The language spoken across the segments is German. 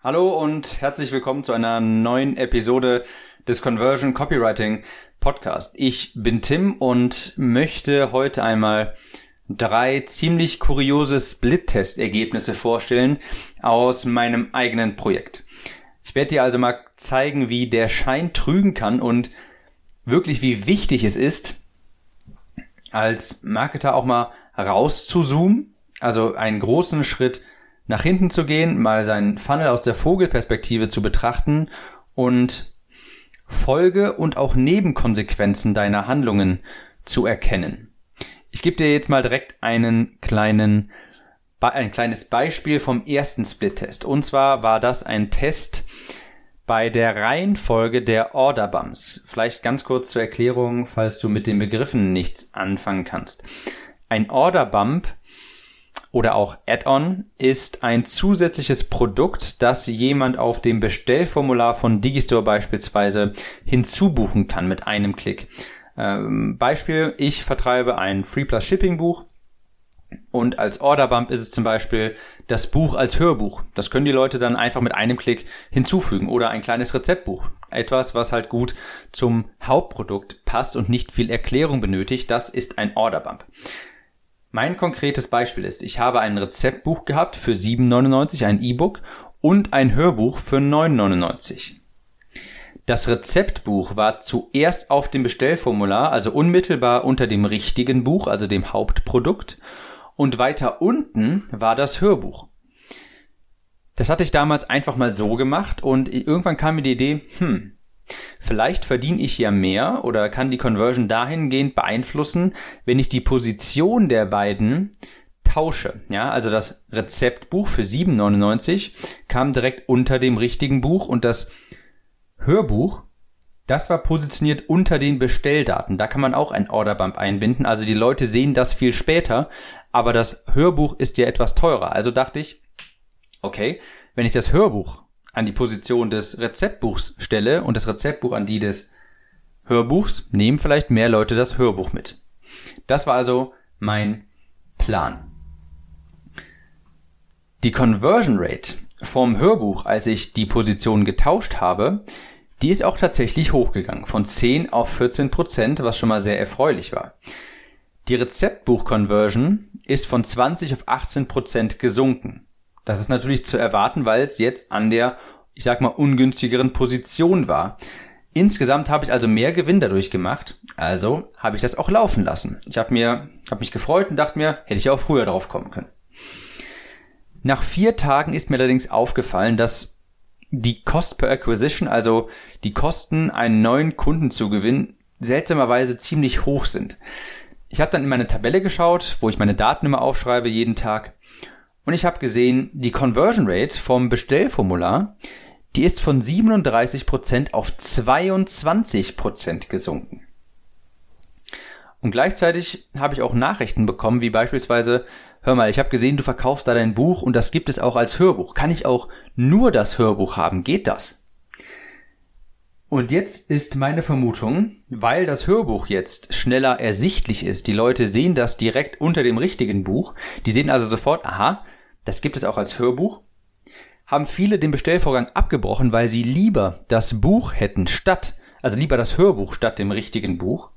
Hallo und herzlich willkommen zu einer neuen Episode des Conversion Copywriting Podcast. Ich bin Tim und möchte heute einmal drei ziemlich kuriose Split-Test-Ergebnisse vorstellen aus meinem eigenen Projekt. Ich werde dir also mal zeigen, wie der Schein trügen kann und wirklich wie wichtig es ist, als Marketer auch mal rauszuzoomen, also einen großen Schritt nach hinten zu gehen, mal seinen Funnel aus der Vogelperspektive zu betrachten und Folge und auch Nebenkonsequenzen deiner Handlungen zu erkennen. Ich gebe dir jetzt mal direkt einen kleinen, ein kleines Beispiel vom ersten Split-Test. Und zwar war das ein Test bei der Reihenfolge der Order Bumps. Vielleicht ganz kurz zur Erklärung, falls du mit den Begriffen nichts anfangen kannst. Ein Order Bump oder auch Add-on ist ein zusätzliches Produkt, das jemand auf dem Bestellformular von Digistore beispielsweise hinzubuchen kann mit einem Klick. Ähm, Beispiel, ich vertreibe ein Free Plus Shipping Buch und als Orderbump ist es zum Beispiel das Buch als Hörbuch. Das können die Leute dann einfach mit einem Klick hinzufügen oder ein kleines Rezeptbuch. Etwas, was halt gut zum Hauptprodukt passt und nicht viel Erklärung benötigt. Das ist ein Orderbump. Mein konkretes Beispiel ist, ich habe ein Rezeptbuch gehabt für 7,99, ein E-Book und ein Hörbuch für 9,99. Das Rezeptbuch war zuerst auf dem Bestellformular, also unmittelbar unter dem richtigen Buch, also dem Hauptprodukt, und weiter unten war das Hörbuch. Das hatte ich damals einfach mal so gemacht und irgendwann kam mir die Idee, hm, Vielleicht verdiene ich ja mehr oder kann die Conversion dahingehend beeinflussen, wenn ich die Position der beiden tausche. Ja, also das Rezeptbuch für 7,99 kam direkt unter dem richtigen Buch und das Hörbuch, das war positioniert unter den Bestelldaten. Da kann man auch ein Orderbump einbinden. Also die Leute sehen das viel später, aber das Hörbuch ist ja etwas teurer. Also dachte ich, okay, wenn ich das Hörbuch an die Position des Rezeptbuchs stelle und das Rezeptbuch an die des Hörbuchs, nehmen vielleicht mehr Leute das Hörbuch mit. Das war also mein Plan. Die Conversion Rate vom Hörbuch, als ich die Position getauscht habe, die ist auch tatsächlich hochgegangen, von 10 auf 14 Prozent, was schon mal sehr erfreulich war. Die Rezeptbuch-Conversion ist von 20 auf 18 Prozent gesunken. Das ist natürlich zu erwarten, weil es jetzt an der, ich sag mal, ungünstigeren Position war. Insgesamt habe ich also mehr Gewinn dadurch gemacht, also habe ich das auch laufen lassen. Ich habe mir, habe mich gefreut und dachte mir, hätte ich auch früher drauf kommen können. Nach vier Tagen ist mir allerdings aufgefallen, dass die Cost per Acquisition, also die Kosten, einen neuen Kunden zu gewinnen, seltsamerweise ziemlich hoch sind. Ich habe dann in meine Tabelle geschaut, wo ich meine Daten immer aufschreibe jeden Tag und ich habe gesehen, die Conversion Rate vom Bestellformular, die ist von 37% auf 22% gesunken. Und gleichzeitig habe ich auch Nachrichten bekommen, wie beispielsweise, hör mal, ich habe gesehen, du verkaufst da dein Buch und das gibt es auch als Hörbuch. Kann ich auch nur das Hörbuch haben? Geht das? Und jetzt ist meine Vermutung, weil das Hörbuch jetzt schneller ersichtlich ist, die Leute sehen das direkt unter dem richtigen Buch, die sehen also sofort, aha, das gibt es auch als Hörbuch, haben viele den Bestellvorgang abgebrochen, weil sie lieber das Buch hätten statt, also lieber das Hörbuch statt dem richtigen Buch.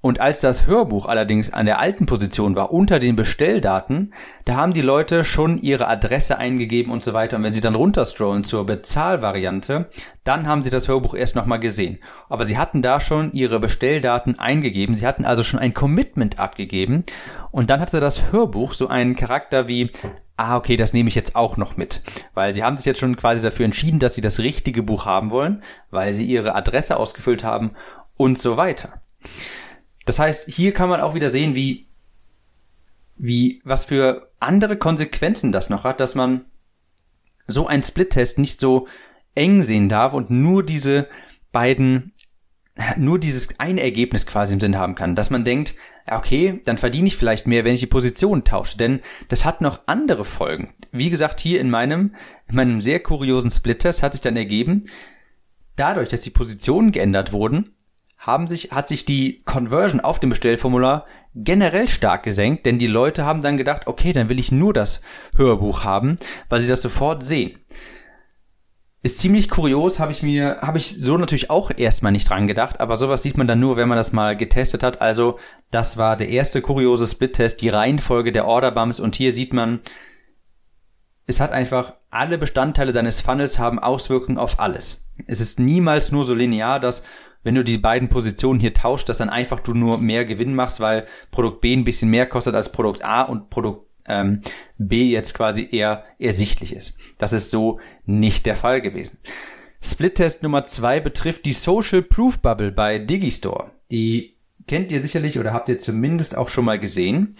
Und als das Hörbuch allerdings an der alten Position war, unter den Bestelldaten, da haben die Leute schon ihre Adresse eingegeben und so weiter. Und wenn sie dann runterscrollen zur Bezahlvariante, dann haben sie das Hörbuch erst nochmal gesehen. Aber sie hatten da schon ihre Bestelldaten eingegeben. Sie hatten also schon ein Commitment abgegeben. Und dann hatte das Hörbuch so einen Charakter wie, ah, okay, das nehme ich jetzt auch noch mit. Weil sie haben sich jetzt schon quasi dafür entschieden, dass sie das richtige Buch haben wollen, weil sie ihre Adresse ausgefüllt haben und so weiter. Das heißt, hier kann man auch wieder sehen, wie, wie, was für andere Konsequenzen das noch hat, dass man so ein Split-Test nicht so eng sehen darf und nur diese beiden, nur dieses eine Ergebnis quasi im Sinn haben kann, dass man denkt, okay, dann verdiene ich vielleicht mehr, wenn ich die Position tausche, denn das hat noch andere Folgen. Wie gesagt, hier in meinem, in meinem sehr kuriosen Split-Test hat sich dann ergeben, dadurch, dass die Positionen geändert wurden, haben sich, hat sich die Conversion auf dem Bestellformular generell stark gesenkt, denn die Leute haben dann gedacht, okay, dann will ich nur das Hörbuch haben, weil sie das sofort sehen. Ist ziemlich kurios, habe ich mir, habe ich so natürlich auch erstmal nicht dran gedacht, aber sowas sieht man dann nur, wenn man das mal getestet hat. Also, das war der erste kuriose Split-Test, die Reihenfolge der Order-Bumps und hier sieht man, es hat einfach alle Bestandteile deines Funnels haben Auswirkungen auf alles. Es ist niemals nur so linear, dass wenn du die beiden Positionen hier tauscht, dass dann einfach du nur mehr Gewinn machst, weil Produkt B ein bisschen mehr kostet als Produkt A und Produkt ähm, B jetzt quasi eher ersichtlich ist. Das ist so nicht der Fall gewesen. Split-Test Nummer zwei betrifft die Social Proof Bubble bei Digistore. Die kennt ihr sicherlich oder habt ihr zumindest auch schon mal gesehen.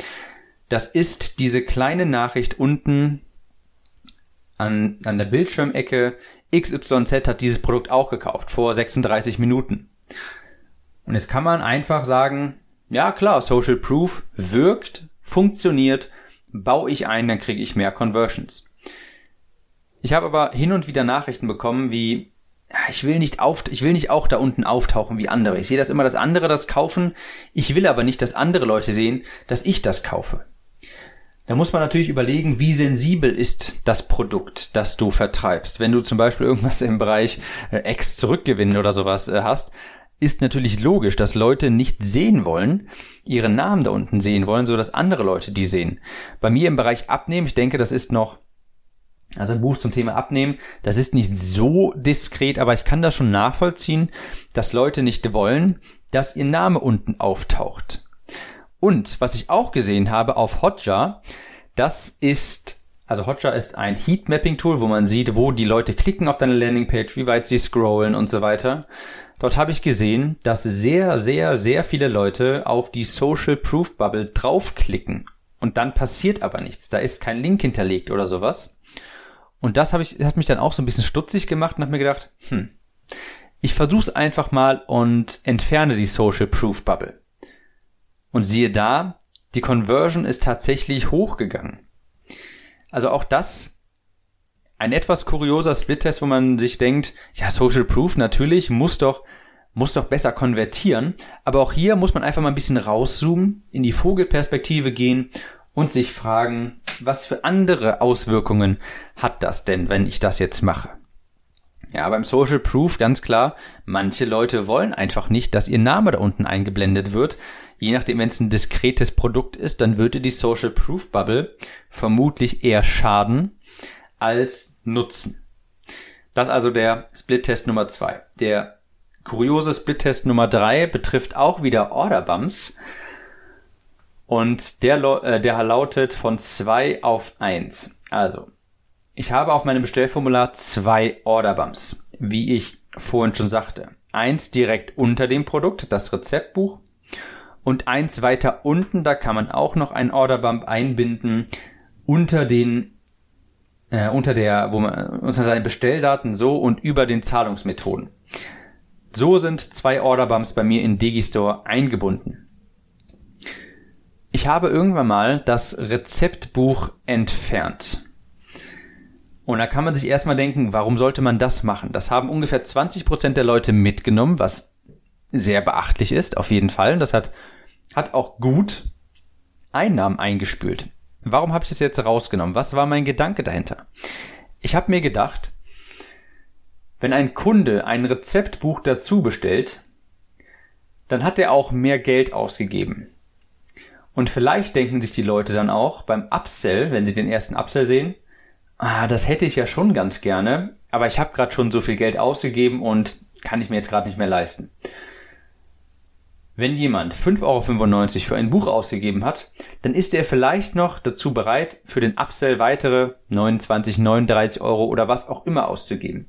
Das ist diese kleine Nachricht unten an, an der Bildschirmecke. XYZ hat dieses Produkt auch gekauft vor 36 Minuten. Und jetzt kann man einfach sagen, ja klar, Social Proof wirkt, funktioniert, baue ich ein, dann kriege ich mehr Conversions. Ich habe aber hin und wieder Nachrichten bekommen, wie ich will nicht auf, ich will nicht auch da unten auftauchen wie andere. Ich sehe das immer, dass andere das kaufen. Ich will aber nicht, dass andere Leute sehen, dass ich das kaufe. Da muss man natürlich überlegen, wie sensibel ist das Produkt, das du vertreibst. Wenn du zum Beispiel irgendwas im Bereich äh, Ex zurückgewinnen oder sowas äh, hast, ist natürlich logisch, dass Leute nicht sehen wollen, ihren Namen da unten sehen wollen, so dass andere Leute die sehen. Bei mir im Bereich Abnehmen, ich denke, das ist noch also ein Buch zum Thema Abnehmen, das ist nicht so diskret, aber ich kann das schon nachvollziehen, dass Leute nicht wollen, dass ihr Name unten auftaucht. Und was ich auch gesehen habe auf Hotjar, das ist, also Hotjar ist ein Heatmapping-Tool, wo man sieht, wo die Leute klicken auf deine Landingpage, wie weit sie scrollen und so weiter. Dort habe ich gesehen, dass sehr, sehr, sehr viele Leute auf die Social Proof Bubble draufklicken. Und dann passiert aber nichts. Da ist kein Link hinterlegt oder sowas. Und das habe ich, hat mich dann auch so ein bisschen stutzig gemacht und habe mir gedacht, hm, ich versuch's einfach mal und entferne die Social Proof Bubble. Und siehe da, die Conversion ist tatsächlich hochgegangen. Also auch das ein etwas kurioser Split-Test, wo man sich denkt, ja, Social Proof natürlich muss doch, muss doch besser konvertieren. Aber auch hier muss man einfach mal ein bisschen rauszoomen, in die Vogelperspektive gehen und sich fragen, was für andere Auswirkungen hat das denn, wenn ich das jetzt mache? Ja, beim Social Proof ganz klar, manche Leute wollen einfach nicht, dass ihr Name da unten eingeblendet wird. Je nachdem, wenn es ein diskretes Produkt ist, dann würde die Social Proof Bubble vermutlich eher schaden als nutzen. Das also der Split-Test Nummer zwei. Der kuriose Split-Test Nummer drei betrifft auch wieder Order Bumps. Und der, äh, der lautet von zwei auf eins. Also, ich habe auf meinem Bestellformular zwei Order Bumps, wie ich vorhin schon sagte. Eins direkt unter dem Produkt, das Rezeptbuch. Und eins weiter unten, da kann man auch noch ein Order Bump einbinden unter den äh, unter der, wo man unter seine Bestelldaten so und über den Zahlungsmethoden. So sind zwei Orderbumps bei mir in Digistore eingebunden. Ich habe irgendwann mal das Rezeptbuch entfernt. Und da kann man sich erstmal denken, warum sollte man das machen? Das haben ungefähr 20% der Leute mitgenommen, was sehr beachtlich ist, auf jeden Fall. Und das hat, hat auch gut Einnahmen eingespült. Warum habe ich das jetzt rausgenommen? Was war mein Gedanke dahinter? Ich habe mir gedacht, wenn ein Kunde ein Rezeptbuch dazu bestellt, dann hat er auch mehr Geld ausgegeben. Und vielleicht denken sich die Leute dann auch beim Upsell, wenn sie den ersten Upsell sehen, ah, das hätte ich ja schon ganz gerne, aber ich habe gerade schon so viel Geld ausgegeben und kann ich mir jetzt gerade nicht mehr leisten. Wenn jemand 5,95 Euro für ein Buch ausgegeben hat, dann ist er vielleicht noch dazu bereit, für den Upsell weitere 29, 39 Euro oder was auch immer auszugeben.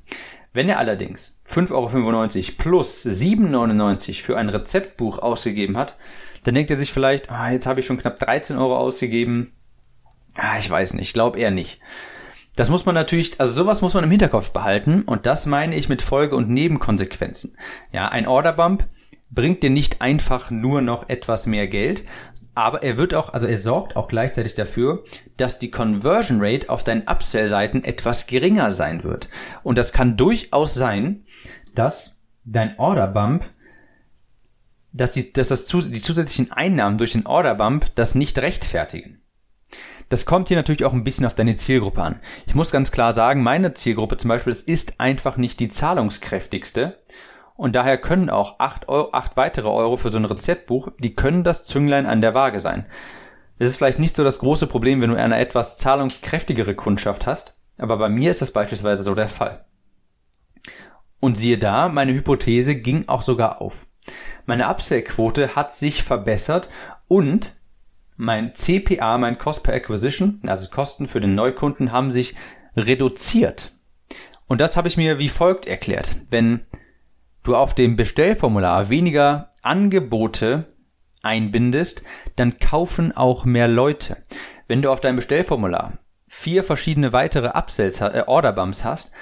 Wenn er allerdings 5,95 Euro plus 7,99 für ein Rezeptbuch ausgegeben hat, dann denkt er sich vielleicht, ah, jetzt habe ich schon knapp 13 Euro ausgegeben. Ah, ich weiß nicht, ich glaube eher nicht. Das muss man natürlich, also sowas muss man im Hinterkopf behalten und das meine ich mit Folge- und Nebenkonsequenzen. Ja, ein Orderbump bringt dir nicht einfach nur noch etwas mehr Geld, aber er wird auch, also er sorgt auch gleichzeitig dafür, dass die Conversion Rate auf deinen Upsell-Seiten etwas geringer sein wird. Und das kann durchaus sein, dass dein Order Bump dass, die, dass das, die zusätzlichen Einnahmen durch den Order Bump das nicht rechtfertigen. Das kommt hier natürlich auch ein bisschen auf deine Zielgruppe an. Ich muss ganz klar sagen, meine Zielgruppe zum Beispiel, das ist einfach nicht die zahlungskräftigste. Und daher können auch acht, Euro, acht weitere Euro für so ein Rezeptbuch, die können das Zünglein an der Waage sein. Das ist vielleicht nicht so das große Problem, wenn du eine etwas zahlungskräftigere Kundschaft hast, aber bei mir ist das beispielsweise so der Fall. Und siehe da, meine Hypothese ging auch sogar auf. Meine Upsell-Quote hat sich verbessert und mein CPA, mein Cost per Acquisition, also Kosten für den Neukunden, haben sich reduziert. Und das habe ich mir wie folgt erklärt. Wenn du auf dem Bestellformular weniger Angebote einbindest, dann kaufen auch mehr Leute. Wenn du auf deinem Bestellformular vier verschiedene weitere Upsells, äh, Orderbumps hast,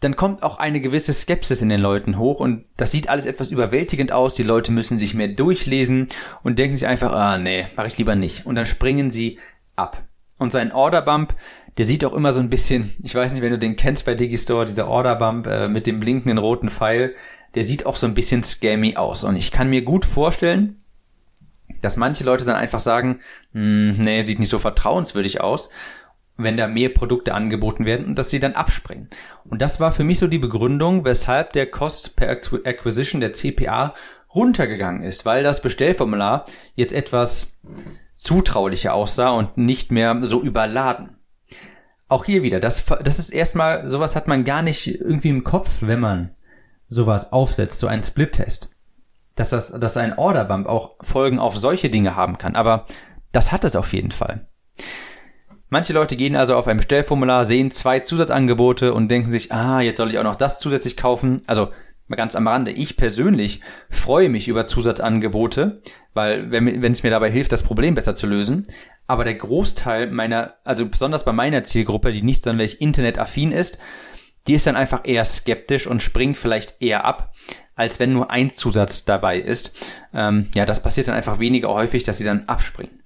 dann kommt auch eine gewisse Skepsis in den Leuten hoch und das sieht alles etwas überwältigend aus. Die Leute müssen sich mehr durchlesen und denken sich einfach, ah nee, mache ich lieber nicht. Und dann springen sie ab. Und sein Orderbump, der sieht auch immer so ein bisschen, ich weiß nicht, wenn du den kennst bei Digistore, dieser Orderbump äh, mit dem blinkenden roten Pfeil, der sieht auch so ein bisschen scammy aus. Und ich kann mir gut vorstellen, dass manche Leute dann einfach sagen, hm, nee, sieht nicht so vertrauenswürdig aus wenn da mehr Produkte angeboten werden und dass sie dann abspringen. Und das war für mich so die Begründung, weshalb der Cost per Acquisition, der CPA, runtergegangen ist, weil das Bestellformular jetzt etwas zutraulicher aussah und nicht mehr so überladen. Auch hier wieder, das, das ist erstmal, sowas hat man gar nicht irgendwie im Kopf, wenn man sowas aufsetzt, so einen Split-Test. Dass das, dass ein Orderbump auch Folgen auf solche Dinge haben kann. Aber das hat es auf jeden Fall. Manche Leute gehen also auf ein Bestellformular, sehen zwei Zusatzangebote und denken sich, ah, jetzt soll ich auch noch das zusätzlich kaufen. Also mal ganz am Rande, ich persönlich freue mich über Zusatzangebote, weil wenn, wenn es mir dabei hilft, das Problem besser zu lösen. Aber der Großteil meiner, also besonders bei meiner Zielgruppe, die nicht sonderlich internetaffin ist, die ist dann einfach eher skeptisch und springt vielleicht eher ab, als wenn nur ein Zusatz dabei ist. Ähm, ja, das passiert dann einfach weniger häufig, dass sie dann abspringen.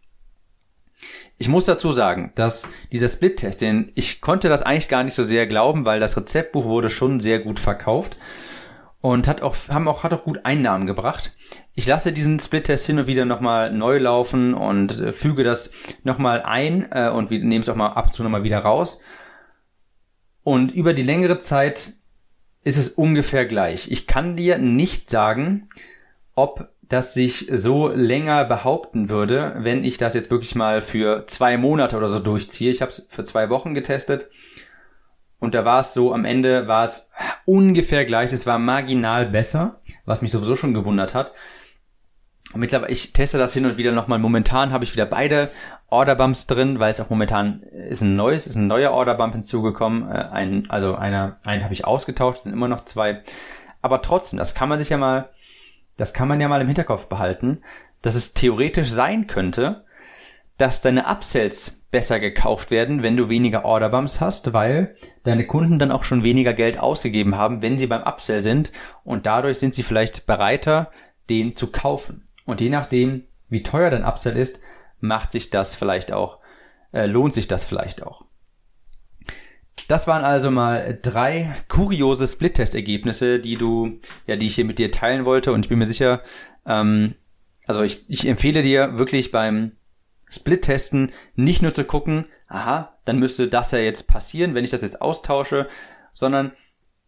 Ich muss dazu sagen, dass dieser Split-Test, den ich konnte das eigentlich gar nicht so sehr glauben, weil das Rezeptbuch wurde schon sehr gut verkauft und hat auch, haben auch, hat auch gut Einnahmen gebracht. Ich lasse diesen Split-Test hin und wieder nochmal neu laufen und äh, füge das nochmal ein äh, und nehme es auch mal ab und zu nochmal wieder raus. Und über die längere Zeit ist es ungefähr gleich. Ich kann dir nicht sagen, ob das sich so länger behaupten würde, wenn ich das jetzt wirklich mal für zwei Monate oder so durchziehe. Ich habe es für zwei Wochen getestet und da war es so, am Ende war es ungefähr gleich, es war marginal besser, was mich sowieso schon gewundert hat. Und mittlerweile, ich teste das hin und wieder nochmal. Momentan habe ich wieder beide Orderbumps drin, weil es auch momentan ist ein neues, ist ein neuer Orderbump hinzugekommen. Äh, ein, also einer, einen habe ich ausgetauscht, sind immer noch zwei. Aber trotzdem, das kann man sich ja mal das kann man ja mal im Hinterkopf behalten, dass es theoretisch sein könnte, dass deine Upsells besser gekauft werden, wenn du weniger Orderbumps hast, weil deine Kunden dann auch schon weniger Geld ausgegeben haben, wenn sie beim Upsell sind und dadurch sind sie vielleicht bereiter, den zu kaufen. Und je nachdem, wie teuer dein Upsell ist, macht sich das vielleicht auch, äh, lohnt sich das vielleicht auch. Das waren also mal drei kuriose Split-Test-Ergebnisse, die du, ja, die ich hier mit dir teilen wollte. Und ich bin mir sicher, ähm, also ich, ich empfehle dir wirklich beim Split-Testen nicht nur zu gucken, aha, dann müsste das ja jetzt passieren, wenn ich das jetzt austausche, sondern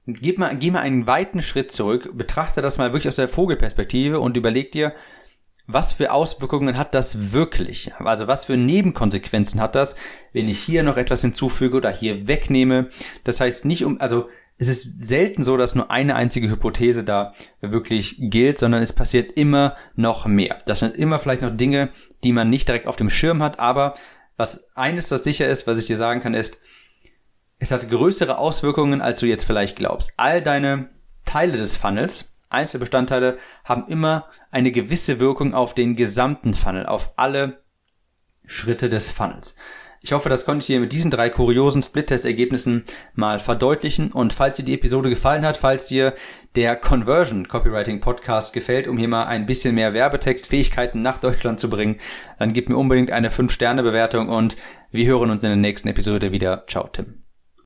geh mal, geh mal einen weiten Schritt zurück, betrachte das mal wirklich aus der Vogelperspektive und überleg dir, was für Auswirkungen hat das wirklich? Also was für Nebenkonsequenzen hat das, wenn ich hier noch etwas hinzufüge oder hier wegnehme? Das heißt nicht um, also es ist selten so, dass nur eine einzige Hypothese da wirklich gilt, sondern es passiert immer noch mehr. Das sind immer vielleicht noch Dinge, die man nicht direkt auf dem Schirm hat, aber was eines, das sicher ist, was ich dir sagen kann, ist, es hat größere Auswirkungen, als du jetzt vielleicht glaubst. All deine Teile des Funnels, Einzelbestandteile, haben immer eine gewisse Wirkung auf den gesamten Funnel, auf alle Schritte des Funnels. Ich hoffe, das konnte ich dir mit diesen drei kuriosen Split-Test-Ergebnissen mal verdeutlichen. Und falls dir die Episode gefallen hat, falls dir der Conversion Copywriting Podcast gefällt, um hier mal ein bisschen mehr Werbetextfähigkeiten nach Deutschland zu bringen, dann gib mir unbedingt eine 5-Sterne-Bewertung und wir hören uns in der nächsten Episode wieder. Ciao, Tim.